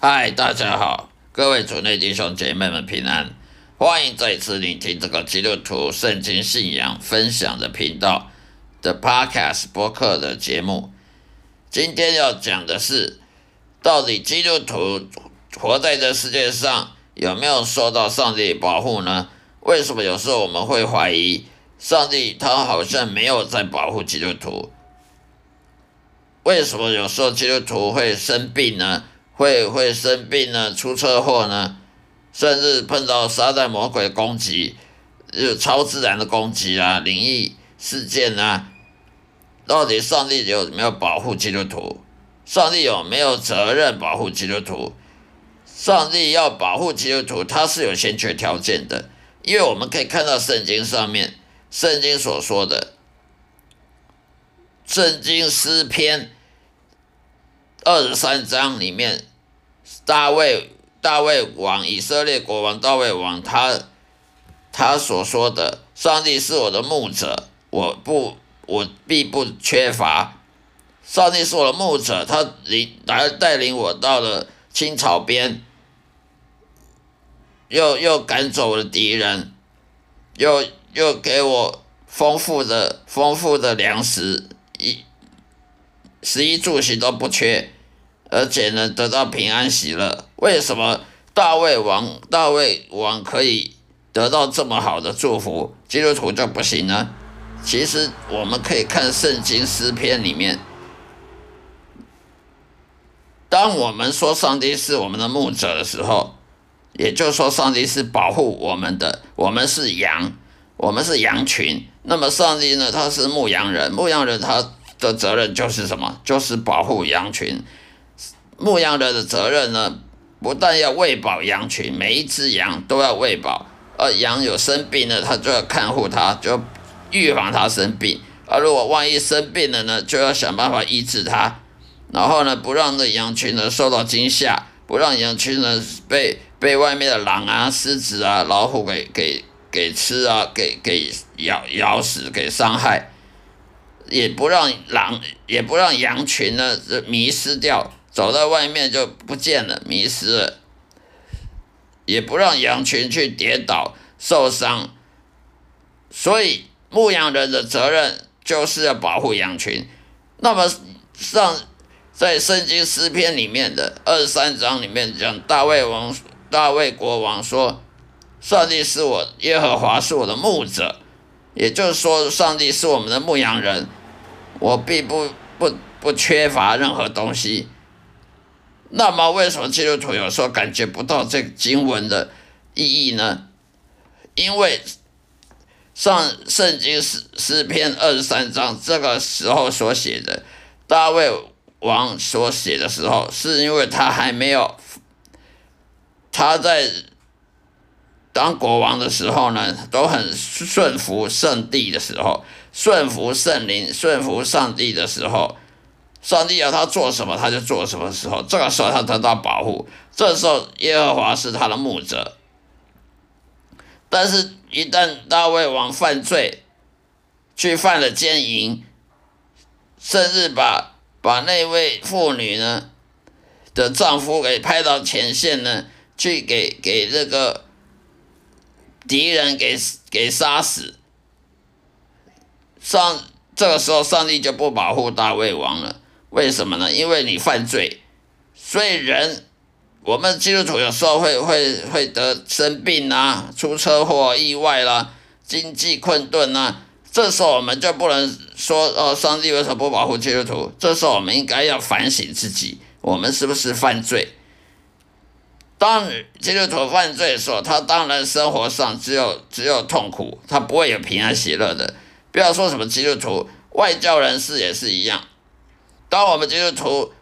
嗨，大家好，各位主内弟兄姐妹们平安，欢迎再次聆听这个基督徒圣经信仰分享的频道的 Podcast 播客的节目。今天要讲的是，到底基督徒活在这世界上有没有受到上帝保护呢？为什么有时候我们会怀疑上帝他好像没有在保护基督徒？为什么有时候基督徒会生病呢？会会生病呢？出车祸呢？甚至碰到撒旦魔鬼攻击，有超自然的攻击啊，灵异事件啊？到底上帝有没有保护基督徒？上帝有没有责任保护基督徒？上帝要保护基督徒，他是有先决条件的，因为我们可以看到圣经上面，圣经所说的，圣经诗篇。二十三章里面，大卫大卫王以色列国王大卫王他他所说的，上帝是我的牧者，我不我必不缺乏。上帝是我的牧者，他领来带领我到了青草边，又又赶走了敌人，又又给我丰富的丰富的粮食，一食衣住行都不缺。而且呢，得到平安喜乐。为什么大卫王大卫王可以得到这么好的祝福，基督徒就不行呢？其实我们可以看圣经诗篇里面，当我们说上帝是我们的牧者的时候，也就是说上帝是保护我们的，我们是羊，我们是羊群。那么上帝呢，他是牧羊人，牧羊人他的责任就是什么？就是保护羊群。牧羊人的责任呢，不但要喂饱羊群，每一只羊都要喂饱。而羊有生病了，他就要看护它，就预防它生病。而如果万一生病了呢，就要想办法医治它。然后呢，不让那羊群呢受到惊吓，不让羊群呢被被外面的狼啊、狮子啊、老虎给给给吃啊，给给咬咬死，给伤害。也不让狼，也不让羊群呢迷失掉。走到外面就不见了，迷失了，也不让羊群去跌倒受伤，所以牧羊人的责任就是要保护羊群。那么上在圣经诗篇里面的二十三章里面讲，大卫王大卫国王说：“上帝是我耶和华是我的牧者，也就是说，上帝是我们的牧羊人，我并不不不缺乏任何东西。”那么，为什么基督徒有时候感觉不到这经文的意义呢？因为上圣经诗诗篇二十三章这个时候所写的大卫王所写的时候，是因为他还没有他在当国王的时候呢，都很顺服圣帝的时候，顺服圣灵、顺服上帝的时候。上帝要他做什么，他就做什么。时候，这个时候他得到保护。这时候耶和华是他的牧者。但是，一旦大卫王犯罪，去犯了奸淫，甚至把把那位妇女呢的丈夫给派到前线呢，去给给这个敌人给给杀死。上这个时候，上帝就不保护大卫王了。为什么呢？因为你犯罪，所以人，我们基督徒有时候会会会得生病啊，出车祸、意外啦，经济困顿啊，这时候我们就不能说哦，上帝为什么不保护基督徒？这时候我们应该要反省自己，我们是不是犯罪？当基督徒犯罪的时候，他当然生活上只有只有痛苦，他不会有平安喜乐的。不要说什么基督徒，外教人士也是一样。当我们基督徒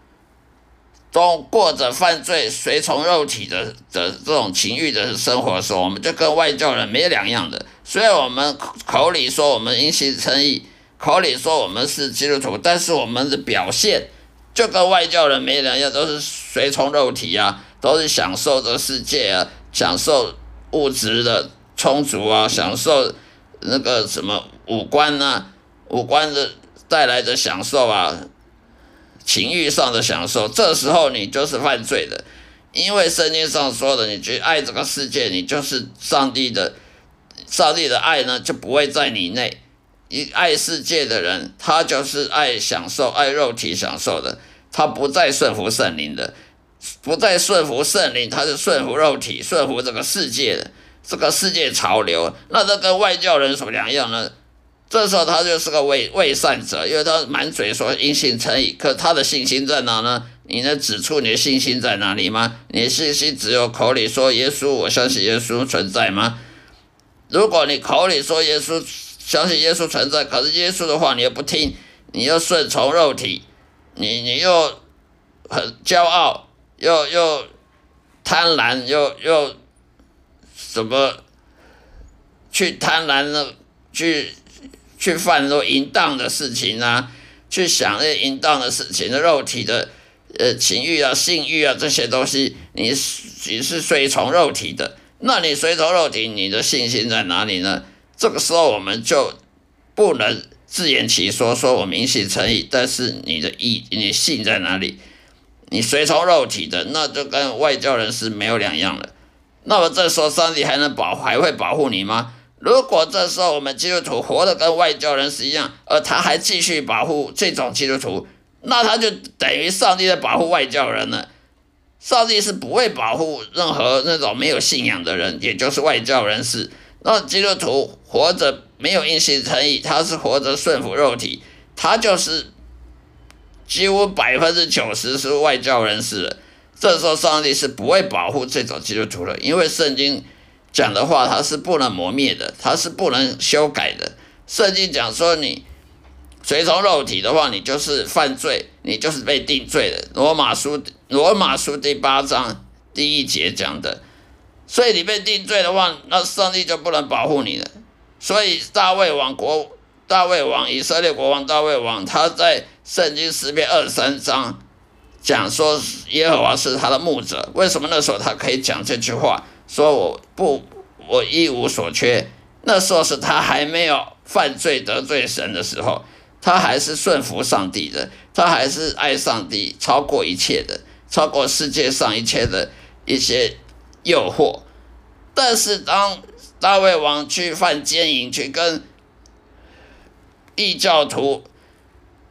中过着犯罪、随从肉体的的这种情欲的生活的时候，我们就跟外教人没两样的。虽然我们口里说我们因信称义，口里说我们是基督徒，但是我们的表现就跟外教人没两样，都是随从肉体啊，都是享受这世界啊，享受物质的充足啊，享受那个什么五官啊，五官的带来的享受啊。情欲上的享受，这时候你就是犯罪的，因为圣经上说的，你去爱这个世界，你就是上帝的，上帝的爱呢就不会在你内。一爱世界的人，他就是爱享受、爱肉体享受的，他不再顺服圣灵的，不再顺服圣灵，他是顺服肉体、顺服这个世界的这个世界潮流。那这跟外教人什么两样呢？这时候他就是个伪伪善者，因为他满嘴说因信称义，可他的信心在哪呢？你能指出你的信心在哪里吗？你的信心只有口里说耶稣，我相信耶稣存在吗？如果你口里说耶稣，相信耶稣存在，可是耶稣的话你又不听，你又顺从肉体，你你又很骄傲，又又贪婪，又又什么去贪婪的去。去犯那淫荡的事情啊，去想那些淫荡的事情的肉体的呃情欲啊、性欲啊这些东西，你你是随从肉体的，那你随从肉体，你的信心在哪里呢？这个时候我们就不能自圆其说，说我明信诚意，但是你的意，你信在哪里？你随从肉体的，那就跟外教人是没有两样了。那么这时候上帝还能保还会保护你吗？如果这时候我们基督徒活的跟外教人是一样，而他还继续保护这种基督徒，那他就等于上帝在保护外教人了。上帝是不会保护任何那种没有信仰的人，也就是外教人士。那基督徒活着没有硬性诚意，他是活着顺服肉体，他就是几乎百分之九十是外教人士了。这时候上帝是不会保护这种基督徒的，因为圣经。讲的话，它是不能磨灭的，它是不能修改的。圣经讲说，你随从肉体的话，你就是犯罪，你就是被定罪的。罗马书罗马书第八章第一节讲的，所以你被定罪的话，那上帝就不能保护你了。所以大卫王国，大卫王以色列国王大卫王，他在圣经诗篇二十三章讲说，耶和华是他的牧者。为什么那时候他可以讲这句话？说我不，我一无所缺。那时候是他还没有犯罪得罪神的时候，他还是顺服上帝的，他还是爱上帝超过一切的，超过世界上一切的一些诱惑。但是当大卫王去犯奸淫，去跟异教徒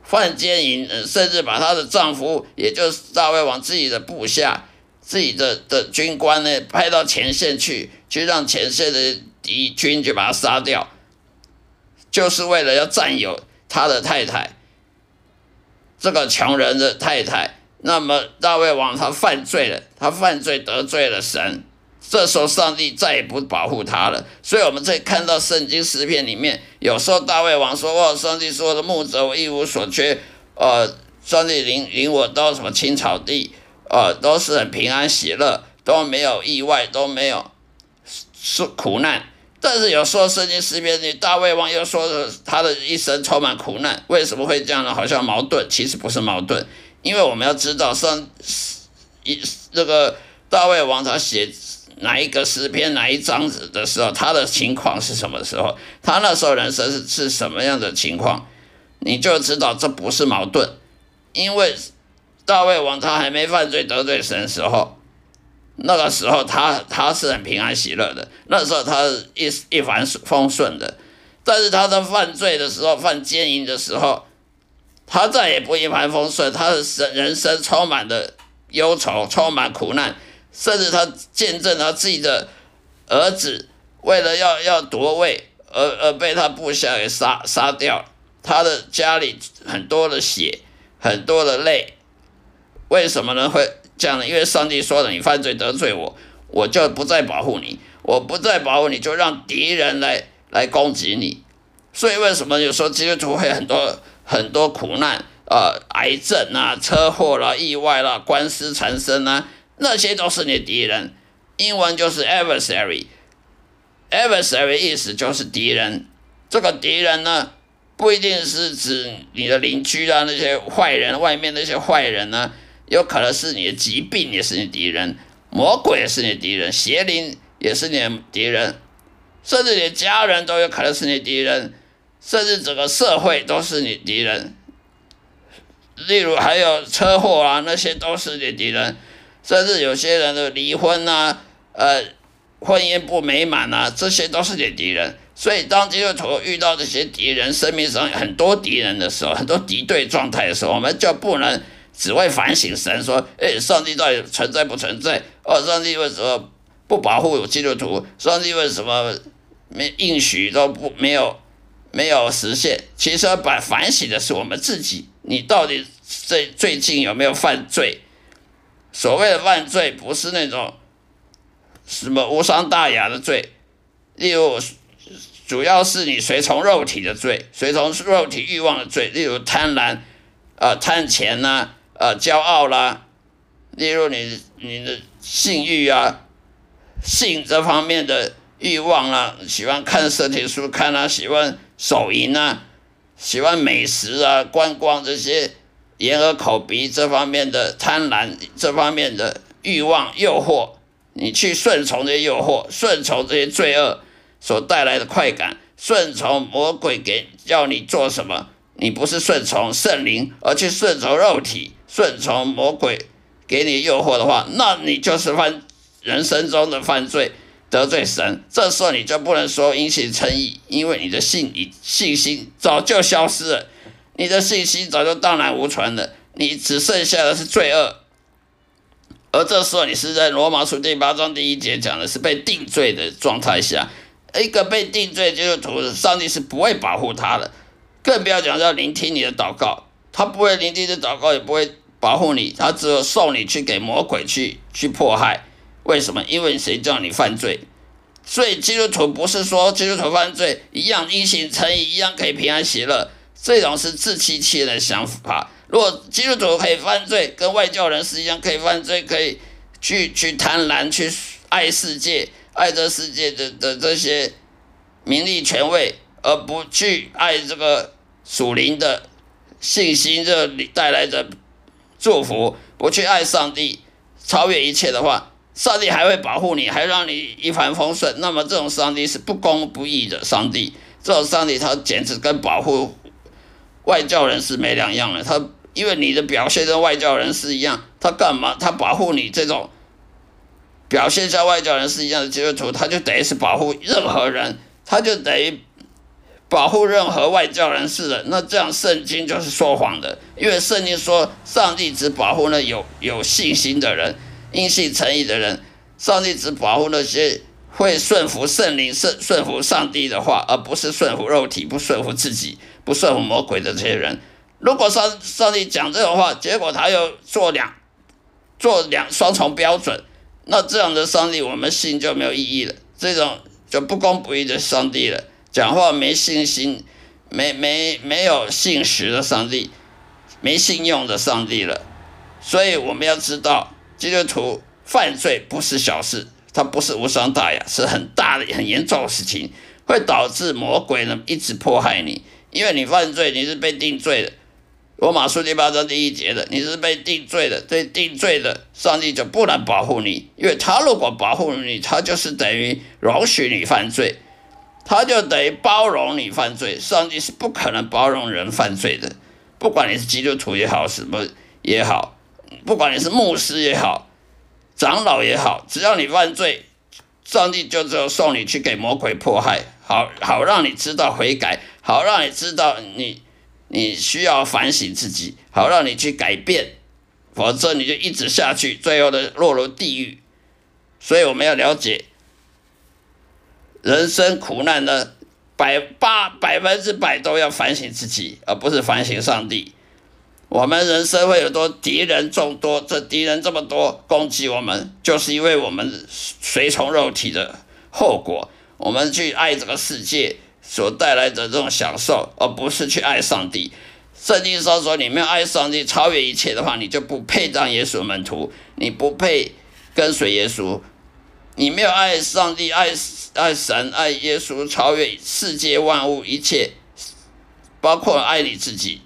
犯奸淫，甚至把他的丈夫，也就是大卫王自己的部下。自己的的军官呢，派到前线去，去让前线的敌军就把他杀掉，就是为了要占有他的太太，这个穷人的太太。那么大卫王他犯罪了，他犯罪得罪了神，这时候上帝再也不保护他了。所以我们在看到圣经诗篇里面，有时候大卫王说：“哦，上帝说的牧者，我一无所缺。呃，上帝领领我到什么青草地。”呃，都是很平安喜乐，都没有意外，都没有是苦难。但是有时候圣经诗篇里，大卫王又说他的一生充满苦难，为什么会这样呢？好像矛盾，其实不是矛盾，因为我们要知道上一这个大卫王他写哪一个诗篇哪一章子的时候，他的情况是什么时候，他那时候人生是是什么样的情况，你就知道这不是矛盾，因为。大卫王他还没犯罪得罪神的时候，那个时候他他是很平安喜乐的，那时候他一一帆风顺的。但是他在犯罪的时候，犯奸淫的时候，他再也不一帆风顺，他的生人生充满了忧愁，充满苦难，甚至他见证他自己的儿子为了要要夺位而而被他部下给杀杀掉，他的家里很多的血，很多的泪。为什么呢？会这样呢？因为上帝说了，你犯罪得罪我，我就不再保护你，我不再保护你，就让敌人来来攻击你。所以为什么有时候基督徒会很多很多苦难啊，癌症啊，车祸啦，意外啦，官司缠身啊，那些都是你的敌人。英文就是 adversary，adversary 意思就是敌人。这个敌人呢，不一定是指你的邻居啊，那些坏人，外面那些坏人呢。有可能是你的疾病，也是你敌人；魔鬼也是你敌人；邪灵也是你的敌人；甚至你的家人都有可能是你敌人；甚至整个社会都是你敌人。例如还有车祸啊，那些都是你敌人。甚至有些人的离婚啊，呃，婚姻不美满啊，这些都是你敌人。所以，当基督徒遇到这些敌人，生命上很多敌人的时候，很多敌对状态的时候，我们就不能只会反省神，说：“哎，上帝到底存在不存在？哦，上帝为什么不保护基督徒？上帝为什么没应许都不没有没有实现？”其实，把反省的是我们自己，你到底最最近有没有犯罪？所谓的犯罪，不是那种什么无伤大雅的罪，例如。主要是你随从肉体的罪，随从肉体欲望的罪，例如贪婪，呃，贪钱呐，啊，骄傲啦，例如你你的性欲啊，性这方面的欲望啊，喜欢看色情书看啊，喜欢手淫啊，喜欢美食啊，观光这些眼耳口鼻这方面的贪婪，这方面的欲望诱惑，你去顺从这些诱惑，顺从这些罪恶。所带来的快感，顺从魔鬼给叫你做什么，你不是顺从圣灵，而去顺从肉体，顺从魔鬼给你诱惑的话，那你就是犯人生中的犯罪，得罪神。这时候你就不能说因信称义，因为你的信你信心早就消失了，你的信心早就荡然无存了，你只剩下的是罪恶。而这时候你是在罗马书第八章第一节讲的是被定罪的状态下。一个被定罪基督徒，上帝是不会保护他的，更不要讲要聆听你的祷告，他不会聆听的祷告，也不会保护你，他只有送你去给魔鬼去去迫害。为什么？因为谁叫你犯罪？所以基督徒不是说基督徒犯罪一样因行成义，一样可以平安喜乐，这种是自欺欺人的想法。如果基督徒可以犯罪，跟外教人士一样可以犯罪，可以去去贪婪，去爱世界。爱这世界的的这些名利权位，而不去爱这个属灵的信心，这里带来的祝福，不去爱上帝，超越一切的话，上帝还会保护你，还让你一帆风顺。那么这种上帝是不公不义的上帝，这种上帝他简直跟保护外教人是没两样了。他因为你的表现跟外教人是一样，他干嘛？他保护你这种。表现像外教人是一样的基督徒，他就等于是保护任何人，他就等于保护任何外教人士的。那这样圣经就是说谎的，因为圣经说上帝只保护那有有信心的人、因信诚意的人。上帝只保护那些会顺服圣灵、顺顺服上帝的话，而不是顺服肉体、不顺服自己、不顺服魔鬼的这些人。如果上上帝讲这种话，结果他又做两做两双重标准。那这样的上帝，我们信就没有意义了。这种就不公不义的上帝了，讲话没信心、没没没有信实的上帝，没信用的上帝了。所以我们要知道，基督徒犯罪不是小事，它不是无伤大雅，是很大的、很严重的事情，会导致魔鬼呢一直迫害你，因为你犯罪，你是被定罪的。罗马书第八章第一节的，你是被定罪的，被定罪的，上帝就不能保护你，因为他如果保护你，他就是等于容许你犯罪，他就等于包容你犯罪。上帝是不可能包容人犯罪的，不管你是基督徒也好，什么也好，不管你是牧师也好，长老也好，只要你犯罪，上帝就只有送你去给魔鬼迫害，好好让你知道悔改，好让你知道你。你需要反省自己，好让你去改变，否则你就一直下去，最后的落入地狱。所以我们要了解，人生苦难呢百八百分之百都要反省自己，而不是反省上帝。我们人生会有多敌人众多，这敌人这么多攻击我们，就是因为我们随从肉体的后果，我们去爱这个世界。所带来的这种享受，而不是去爱上帝。圣经上说，你没有爱上帝超越一切的话，你就不配当耶稣门徒，你不配跟随耶稣。你没有爱上帝、爱爱神、爱耶稣，超越世界万物一切，包括爱你自己，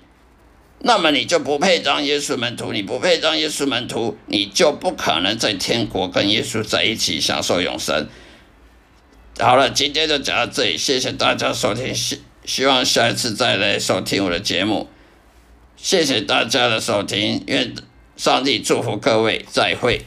那么你就不配当耶稣门徒。你不配当耶稣门徒，你就不可能在天国跟耶稣在一起享受永生。好了，今天就讲到这里，谢谢大家收听，希希望下一次再来收听我的节目，谢谢大家的收听，愿上帝祝福各位，再会。